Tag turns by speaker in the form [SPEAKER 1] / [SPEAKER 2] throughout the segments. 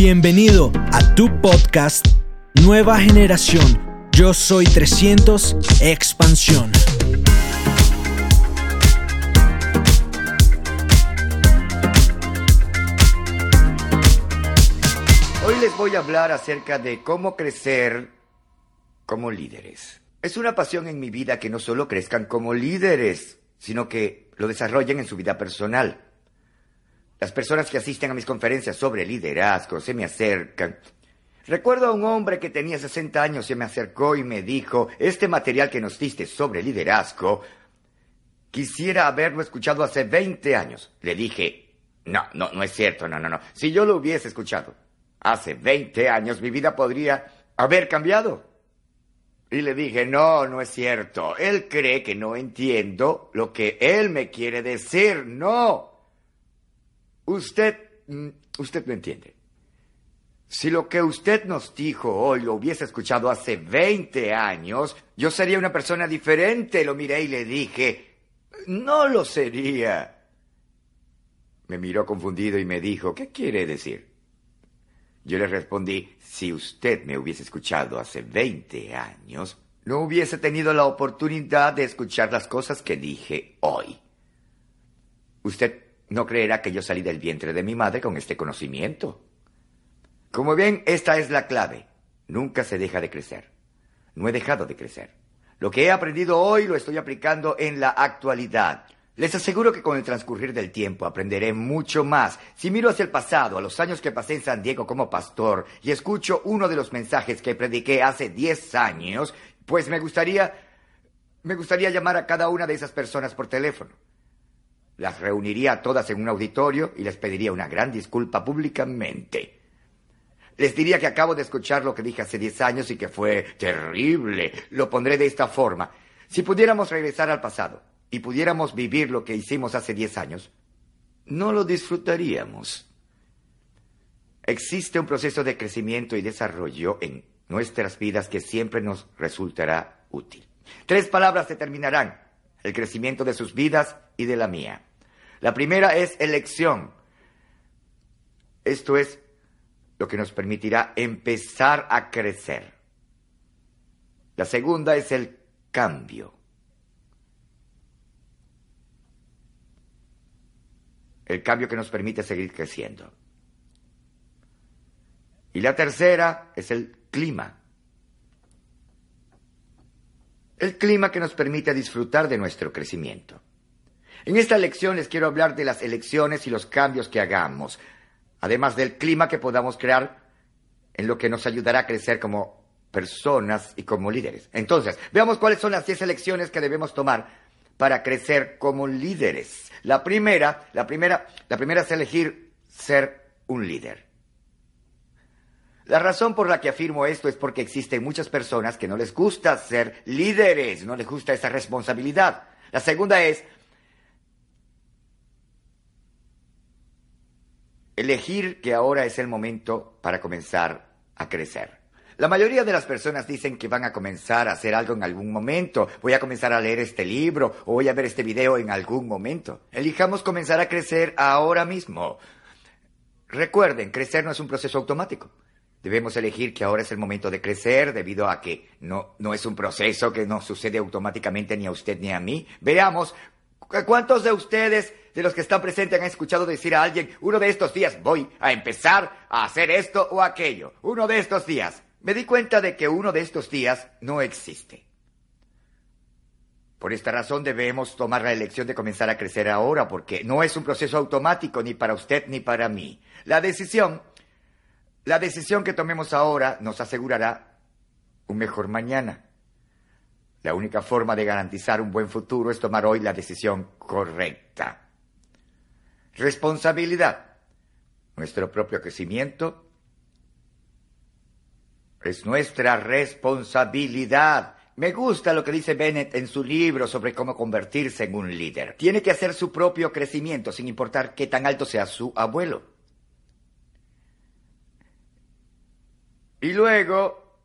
[SPEAKER 1] Bienvenido a tu podcast Nueva Generación. Yo soy 300 Expansión.
[SPEAKER 2] Hoy les voy a hablar acerca de cómo crecer como líderes. Es una pasión en mi vida que no solo crezcan como líderes, sino que lo desarrollen en su vida personal. Las personas que asisten a mis conferencias sobre liderazgo se me acercan. Recuerdo a un hombre que tenía 60 años, se me acercó y me dijo, este material que nos diste sobre liderazgo, quisiera haberlo escuchado hace 20 años. Le dije, no, no, no es cierto, no, no, no. Si yo lo hubiese escuchado hace 20 años, mi vida podría haber cambiado. Y le dije, no, no es cierto. Él cree que no entiendo lo que él me quiere decir. No. Usted, mm, usted no entiende. Si lo que usted nos dijo hoy lo hubiese escuchado hace 20 años, yo sería una persona diferente. Lo miré y le dije, no lo sería. Me miró confundido y me dijo, ¿qué quiere decir? Yo le respondí, si usted me hubiese escuchado hace 20 años, no hubiese tenido la oportunidad de escuchar las cosas que dije hoy. Usted no creerá que yo salí del vientre de mi madre con este conocimiento. Como ven, esta es la clave. Nunca se deja de crecer. No he dejado de crecer. Lo que he aprendido hoy lo estoy aplicando en la actualidad. Les aseguro que con el transcurrir del tiempo aprenderé mucho más. Si miro hacia el pasado, a los años que pasé en San Diego como pastor, y escucho uno de los mensajes que prediqué hace 10 años, pues me gustaría, me gustaría llamar a cada una de esas personas por teléfono. Las reuniría a todas en un auditorio y les pediría una gran disculpa públicamente. Les diría que acabo de escuchar lo que dije hace 10 años y que fue terrible. Lo pondré de esta forma. Si pudiéramos regresar al pasado, y pudiéramos vivir lo que hicimos hace 10 años, no lo disfrutaríamos. Existe un proceso de crecimiento y desarrollo en nuestras vidas que siempre nos resultará útil. Tres palabras determinarán el crecimiento de sus vidas y de la mía. La primera es elección. Esto es lo que nos permitirá empezar a crecer. La segunda es el cambio. el cambio que nos permite seguir creciendo. Y la tercera es el clima. El clima que nos permite disfrutar de nuestro crecimiento. En esta lección les quiero hablar de las elecciones y los cambios que hagamos, además del clima que podamos crear en lo que nos ayudará a crecer como personas y como líderes. Entonces, veamos cuáles son las 10 elecciones que debemos tomar para crecer como líderes. La primera, la primera, la primera es elegir ser un líder. La razón por la que afirmo esto es porque existen muchas personas que no les gusta ser líderes, no les gusta esa responsabilidad. La segunda es elegir que ahora es el momento para comenzar a crecer. La mayoría de las personas dicen que van a comenzar a hacer algo en algún momento. Voy a comenzar a leer este libro o voy a ver este video en algún momento. Elijamos comenzar a crecer ahora mismo. Recuerden, crecer no es un proceso automático. Debemos elegir que ahora es el momento de crecer debido a que no, no es un proceso que no sucede automáticamente ni a usted ni a mí. Veamos ¿Cuántos de ustedes, de los que están presentes, han escuchado decir a alguien, uno de estos días voy a empezar a hacer esto o aquello? Uno de estos días me di cuenta de que uno de estos días no existe. Por esta razón debemos tomar la elección de comenzar a crecer ahora, porque no es un proceso automático ni para usted ni para mí. La decisión, la decisión que tomemos ahora nos asegurará un mejor mañana. La única forma de garantizar un buen futuro es tomar hoy la decisión correcta. Responsabilidad. Nuestro propio crecimiento es nuestra responsabilidad. Me gusta lo que dice Bennett en su libro sobre cómo convertirse en un líder. Tiene que hacer su propio crecimiento sin importar qué tan alto sea su abuelo. Y luego,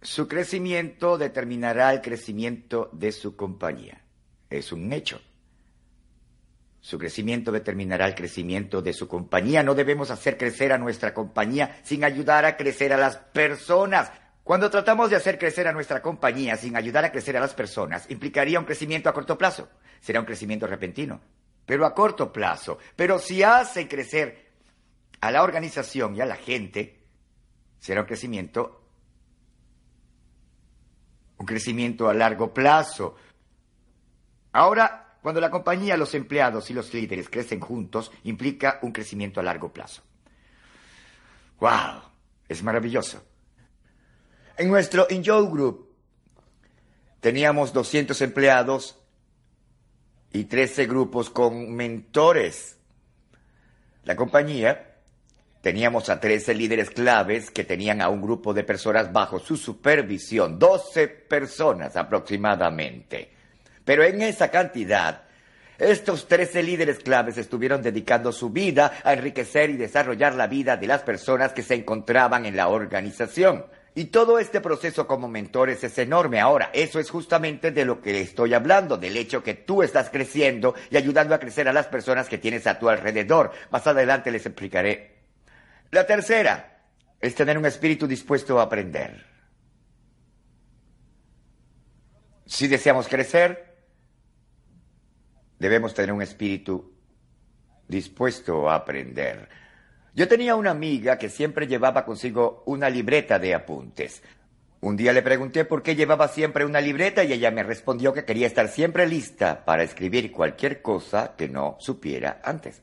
[SPEAKER 2] su crecimiento determinará el crecimiento de su compañía. Es un hecho. Su crecimiento determinará el crecimiento de su compañía. No debemos hacer crecer a nuestra compañía sin ayudar a crecer a las personas. Cuando tratamos de hacer crecer a nuestra compañía sin ayudar a crecer a las personas, implicaría un crecimiento a corto plazo. Será un crecimiento repentino, pero a corto plazo. Pero si hace crecer a la organización y a la gente, será un crecimiento un crecimiento a largo plazo. Ahora, cuando la compañía, los empleados y los líderes crecen juntos, implica un crecimiento a largo plazo. ¡Wow! Es maravilloso. En nuestro Enjoy Group teníamos 200 empleados y 13 grupos con mentores. La compañía Teníamos a 13 líderes claves que tenían a un grupo de personas bajo su supervisión, 12 personas aproximadamente. Pero en esa cantidad, estos 13 líderes claves estuvieron dedicando su vida a enriquecer y desarrollar la vida de las personas que se encontraban en la organización. Y todo este proceso como mentores es enorme. Ahora, eso es justamente de lo que estoy hablando, del hecho que tú estás creciendo y ayudando a crecer a las personas que tienes a tu alrededor. Más adelante les explicaré la tercera es tener un espíritu dispuesto a aprender. Si deseamos crecer, debemos tener un espíritu dispuesto a aprender. Yo tenía una amiga que siempre llevaba consigo una libreta de apuntes. Un día le pregunté por qué llevaba siempre una libreta y ella me respondió que quería estar siempre lista para escribir cualquier cosa que no supiera antes.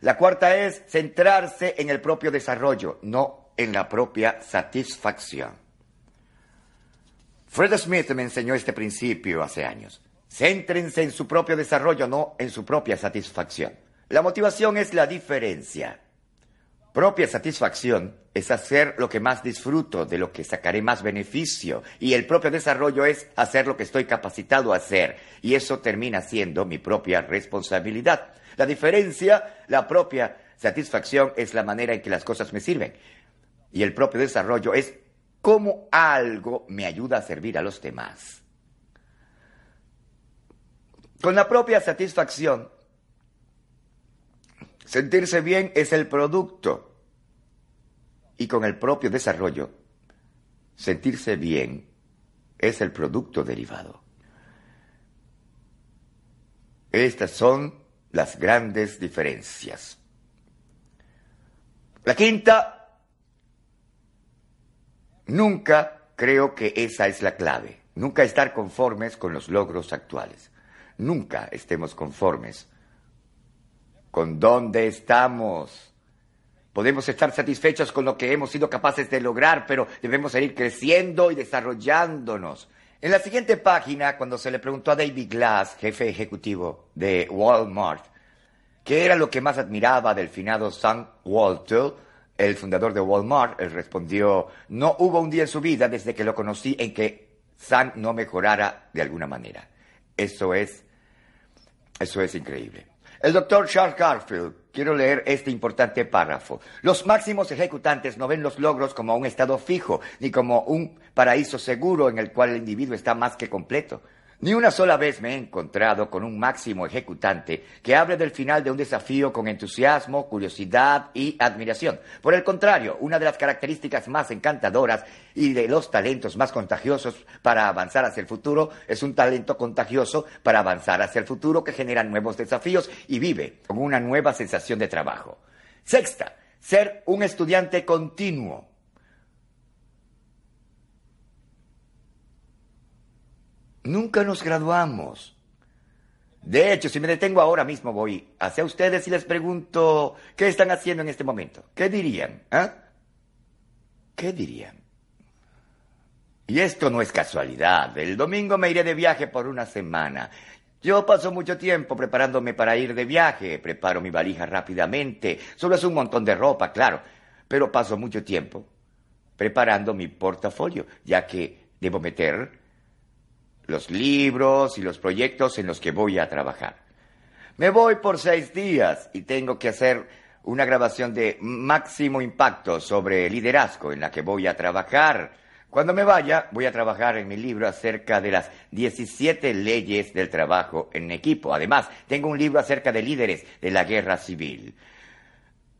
[SPEAKER 2] La cuarta es centrarse en el propio desarrollo, no en la propia satisfacción. Fred Smith me enseñó este principio hace años. Céntrense en su propio desarrollo, no en su propia satisfacción. La motivación es la diferencia. Propia satisfacción es hacer lo que más disfruto, de lo que sacaré más beneficio. Y el propio desarrollo es hacer lo que estoy capacitado a hacer. Y eso termina siendo mi propia responsabilidad. La diferencia, la propia satisfacción es la manera en que las cosas me sirven. Y el propio desarrollo es cómo algo me ayuda a servir a los demás. Con la propia satisfacción, sentirse bien es el producto. Y con el propio desarrollo, sentirse bien es el producto derivado. Estas son las grandes diferencias. La quinta, nunca creo que esa es la clave. Nunca estar conformes con los logros actuales. Nunca estemos conformes con dónde estamos. Podemos estar satisfechos con lo que hemos sido capaces de lograr, pero debemos seguir creciendo y desarrollándonos. En la siguiente página, cuando se le preguntó a David Glass, jefe ejecutivo de Walmart, qué era lo que más admiraba del finado Sam Walter, el fundador de Walmart, él respondió, no hubo un día en su vida desde que lo conocí en que Sam no mejorara de alguna manera. Eso es, eso es increíble. El doctor Charles Garfield, quiero leer este importante párrafo. Los máximos ejecutantes no ven los logros como un estado fijo, ni como un paraíso seguro en el cual el individuo está más que completo. Ni una sola vez me he encontrado con un máximo ejecutante que hable del final de un desafío con entusiasmo, curiosidad y admiración. Por el contrario, una de las características más encantadoras y de los talentos más contagiosos para avanzar hacia el futuro es un talento contagioso para avanzar hacia el futuro que genera nuevos desafíos y vive con una nueva sensación de trabajo. Sexta, ser un estudiante continuo. Nunca nos graduamos. De hecho, si me detengo ahora mismo, voy hacia ustedes y les pregunto, ¿qué están haciendo en este momento? ¿Qué dirían? ¿Ah? ¿Qué dirían? Y esto no es casualidad. El domingo me iré de viaje por una semana. Yo paso mucho tiempo preparándome para ir de viaje. Preparo mi valija rápidamente. Solo es un montón de ropa, claro. Pero paso mucho tiempo preparando mi portafolio, ya que debo meter los libros y los proyectos en los que voy a trabajar. Me voy por seis días y tengo que hacer una grabación de máximo impacto sobre liderazgo en la que voy a trabajar. Cuando me vaya, voy a trabajar en mi libro acerca de las 17 leyes del trabajo en equipo. Además, tengo un libro acerca de líderes de la guerra civil.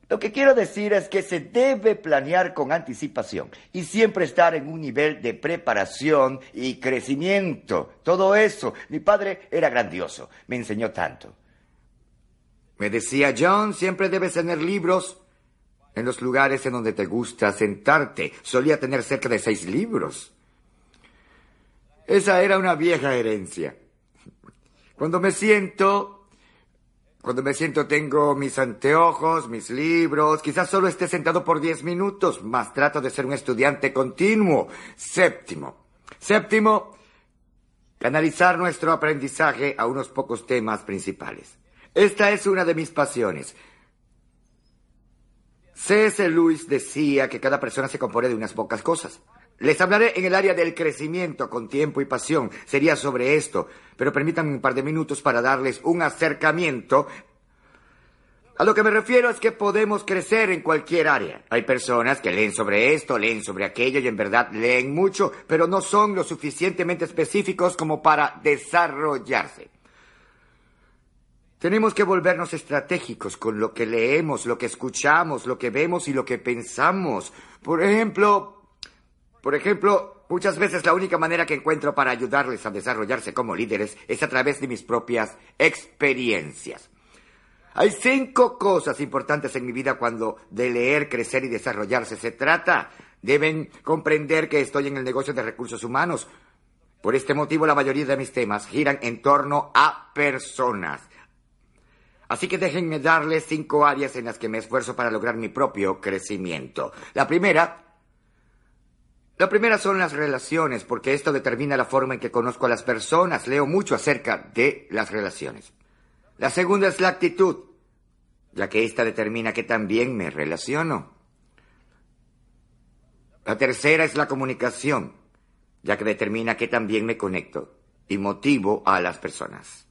[SPEAKER 2] Lo que quiero decir es que se debe planear con anticipación y siempre estar en un nivel de preparación y crecimiento. Todo eso, mi padre era grandioso, me enseñó tanto. Me decía, John, siempre debes tener libros en los lugares en donde te gusta sentarte. Solía tener cerca de seis libros. Esa era una vieja herencia. Cuando me siento, cuando me siento tengo mis anteojos, mis libros, quizás solo esté sentado por diez minutos, mas trato de ser un estudiante continuo. Séptimo. Séptimo, canalizar nuestro aprendizaje a unos pocos temas principales. Esta es una de mis pasiones. C.S. Lewis decía que cada persona se compone de unas pocas cosas. Les hablaré en el área del crecimiento con tiempo y pasión. Sería sobre esto, pero permítanme un par de minutos para darles un acercamiento. A lo que me refiero es que podemos crecer en cualquier área. Hay personas que leen sobre esto, leen sobre aquello y en verdad leen mucho, pero no son lo suficientemente específicos como para desarrollarse. Tenemos que volvernos estratégicos con lo que leemos, lo que escuchamos, lo que vemos y lo que pensamos. Por ejemplo, por ejemplo, muchas veces la única manera que encuentro para ayudarles a desarrollarse como líderes es a través de mis propias experiencias. Hay cinco cosas importantes en mi vida cuando de leer, crecer y desarrollarse se trata. Deben comprender que estoy en el negocio de recursos humanos. Por este motivo, la mayoría de mis temas giran en torno a personas. Así que déjenme darles cinco áreas en las que me esfuerzo para lograr mi propio crecimiento. La primera la primera son las relaciones, porque esto determina la forma en que conozco a las personas. Leo mucho acerca de las relaciones. La segunda es la actitud, ya que esta determina que también me relaciono. La tercera es la comunicación, ya que determina que también me conecto y motivo a las personas.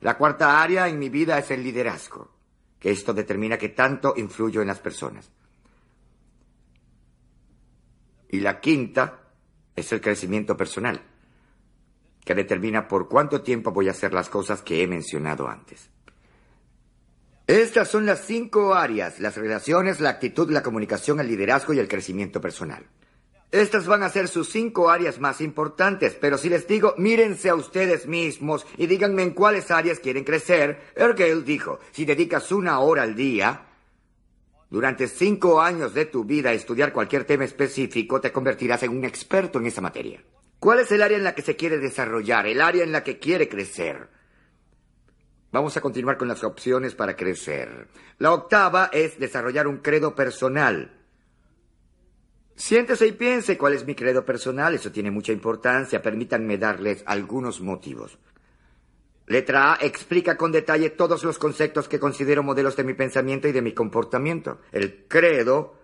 [SPEAKER 2] La cuarta área en mi vida es el liderazgo, que esto determina que tanto influyo en las personas. Y la quinta es el crecimiento personal, que determina por cuánto tiempo voy a hacer las cosas que he mencionado antes. Estas son las cinco áreas, las relaciones, la actitud, la comunicación, el liderazgo y el crecimiento personal. Estas van a ser sus cinco áreas más importantes, pero si les digo, mírense a ustedes mismos y díganme en cuáles áreas quieren crecer, Ergel dijo, si dedicas una hora al día, durante cinco años de tu vida estudiar cualquier tema específico, te convertirás en un experto en esa materia. ¿Cuál es el área en la que se quiere desarrollar? El área en la que quiere crecer. Vamos a continuar con las opciones para crecer. La octava es desarrollar un credo personal. Siéntese y piense cuál es mi credo personal. Eso tiene mucha importancia. Permítanme darles algunos motivos. Letra A explica con detalle todos los conceptos que considero modelos de mi pensamiento y de mi comportamiento. El credo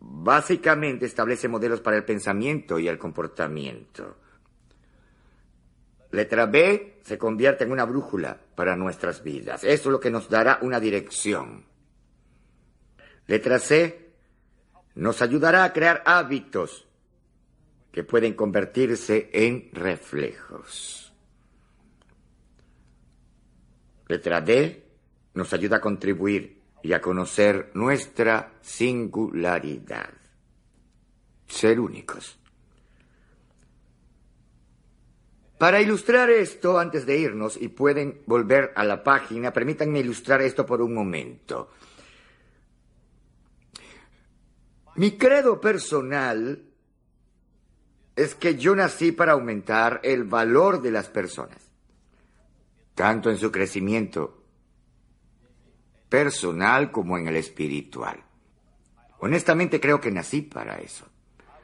[SPEAKER 2] básicamente establece modelos para el pensamiento y el comportamiento. Letra B se convierte en una brújula para nuestras vidas. Eso es lo que nos dará una dirección. Letra C nos ayudará a crear hábitos que pueden convertirse en reflejos. Letra D nos ayuda a contribuir y a conocer nuestra singularidad. Ser únicos. Para ilustrar esto, antes de irnos, y pueden volver a la página, permítanme ilustrar esto por un momento. Mi credo personal es que yo nací para aumentar el valor de las personas tanto en su crecimiento personal como en el espiritual. Honestamente creo que nací para eso.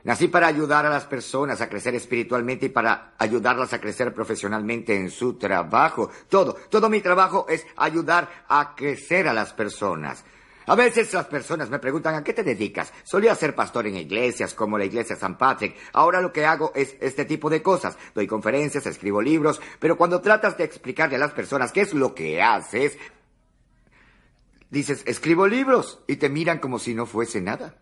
[SPEAKER 2] Nací para ayudar a las personas a crecer espiritualmente y para ayudarlas a crecer profesionalmente en su trabajo. Todo, todo mi trabajo es ayudar a crecer a las personas. A veces las personas me preguntan, ¿a qué te dedicas? Solía ser pastor en iglesias como la iglesia San Patrick. Ahora lo que hago es este tipo de cosas. Doy conferencias, escribo libros, pero cuando tratas de explicarle a las personas qué es lo que haces, dices, escribo libros y te miran como si no fuese nada.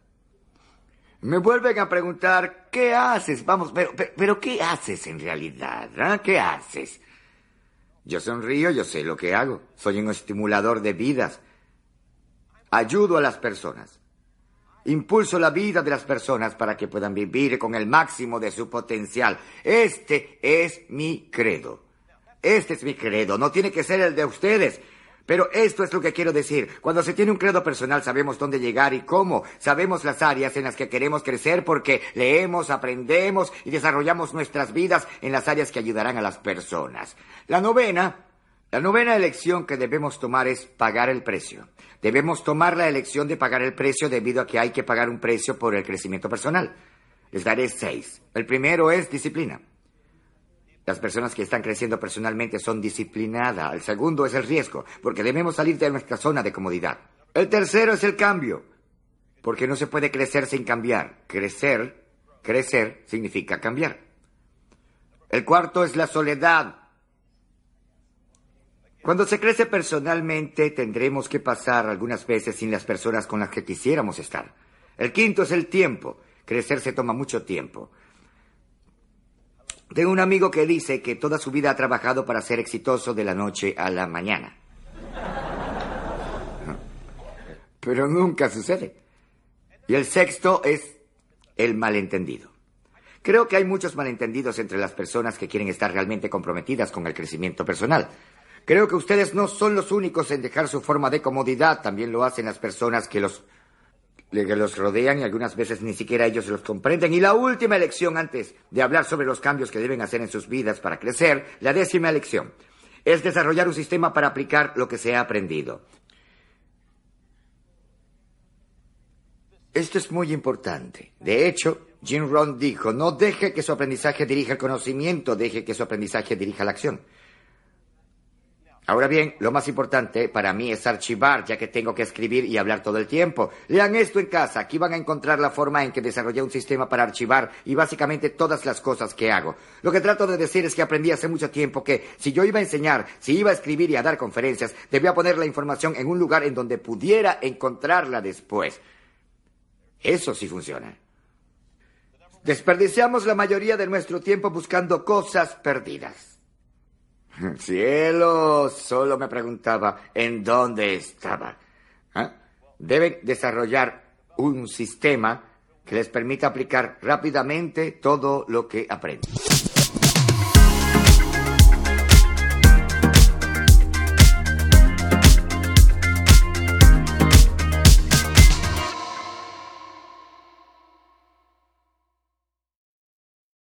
[SPEAKER 2] Me vuelven a preguntar, ¿qué haces? Vamos, pero, pero, ¿qué haces en realidad? ¿Ah? ¿Qué haces? Yo sonrío, yo sé lo que hago. Soy un estimulador de vidas. Ayudo a las personas. Impulso la vida de las personas para que puedan vivir con el máximo de su potencial. Este es mi credo. Este es mi credo. No tiene que ser el de ustedes. Pero esto es lo que quiero decir. Cuando se tiene un credo personal sabemos dónde llegar y cómo. Sabemos las áreas en las que queremos crecer porque leemos, aprendemos y desarrollamos nuestras vidas en las áreas que ayudarán a las personas. La novena, la novena elección que debemos tomar es pagar el precio. Debemos tomar la elección de pagar el precio debido a que hay que pagar un precio por el crecimiento personal. Les daré seis. El primero es disciplina. Las personas que están creciendo personalmente son disciplinadas. El segundo es el riesgo, porque debemos salir de nuestra zona de comodidad. El tercero es el cambio, porque no se puede crecer sin cambiar. Crecer, crecer significa cambiar. El cuarto es la soledad. Cuando se crece personalmente tendremos que pasar algunas veces sin las personas con las que quisiéramos estar. El quinto es el tiempo. Crecer se toma mucho tiempo. Tengo un amigo que dice que toda su vida ha trabajado para ser exitoso de la noche a la mañana. Pero nunca sucede. Y el sexto es el malentendido. Creo que hay muchos malentendidos entre las personas que quieren estar realmente comprometidas con el crecimiento personal. Creo que ustedes no son los únicos en dejar su forma de comodidad, también lo hacen las personas que los que los rodean y algunas veces ni siquiera ellos los comprenden. Y la última elección antes de hablar sobre los cambios que deben hacer en sus vidas para crecer, la décima elección, es desarrollar un sistema para aplicar lo que se ha aprendido. Esto es muy importante. De hecho, Jim Rohn dijo, no deje que su aprendizaje dirija el conocimiento, deje que su aprendizaje dirija la acción. Ahora bien, lo más importante para mí es archivar, ya que tengo que escribir y hablar todo el tiempo. Lean esto en casa, aquí van a encontrar la forma en que desarrollé un sistema para archivar y básicamente todas las cosas que hago. Lo que trato de decir es que aprendí hace mucho tiempo que si yo iba a enseñar, si iba a escribir y a dar conferencias, debía poner la información en un lugar en donde pudiera encontrarla después. Eso sí funciona. Desperdiciamos la mayoría de nuestro tiempo buscando cosas perdidas. Cielo, solo me preguntaba en dónde estaba. ¿Ah? Deben desarrollar un sistema que les permita aplicar rápidamente todo lo que aprenden.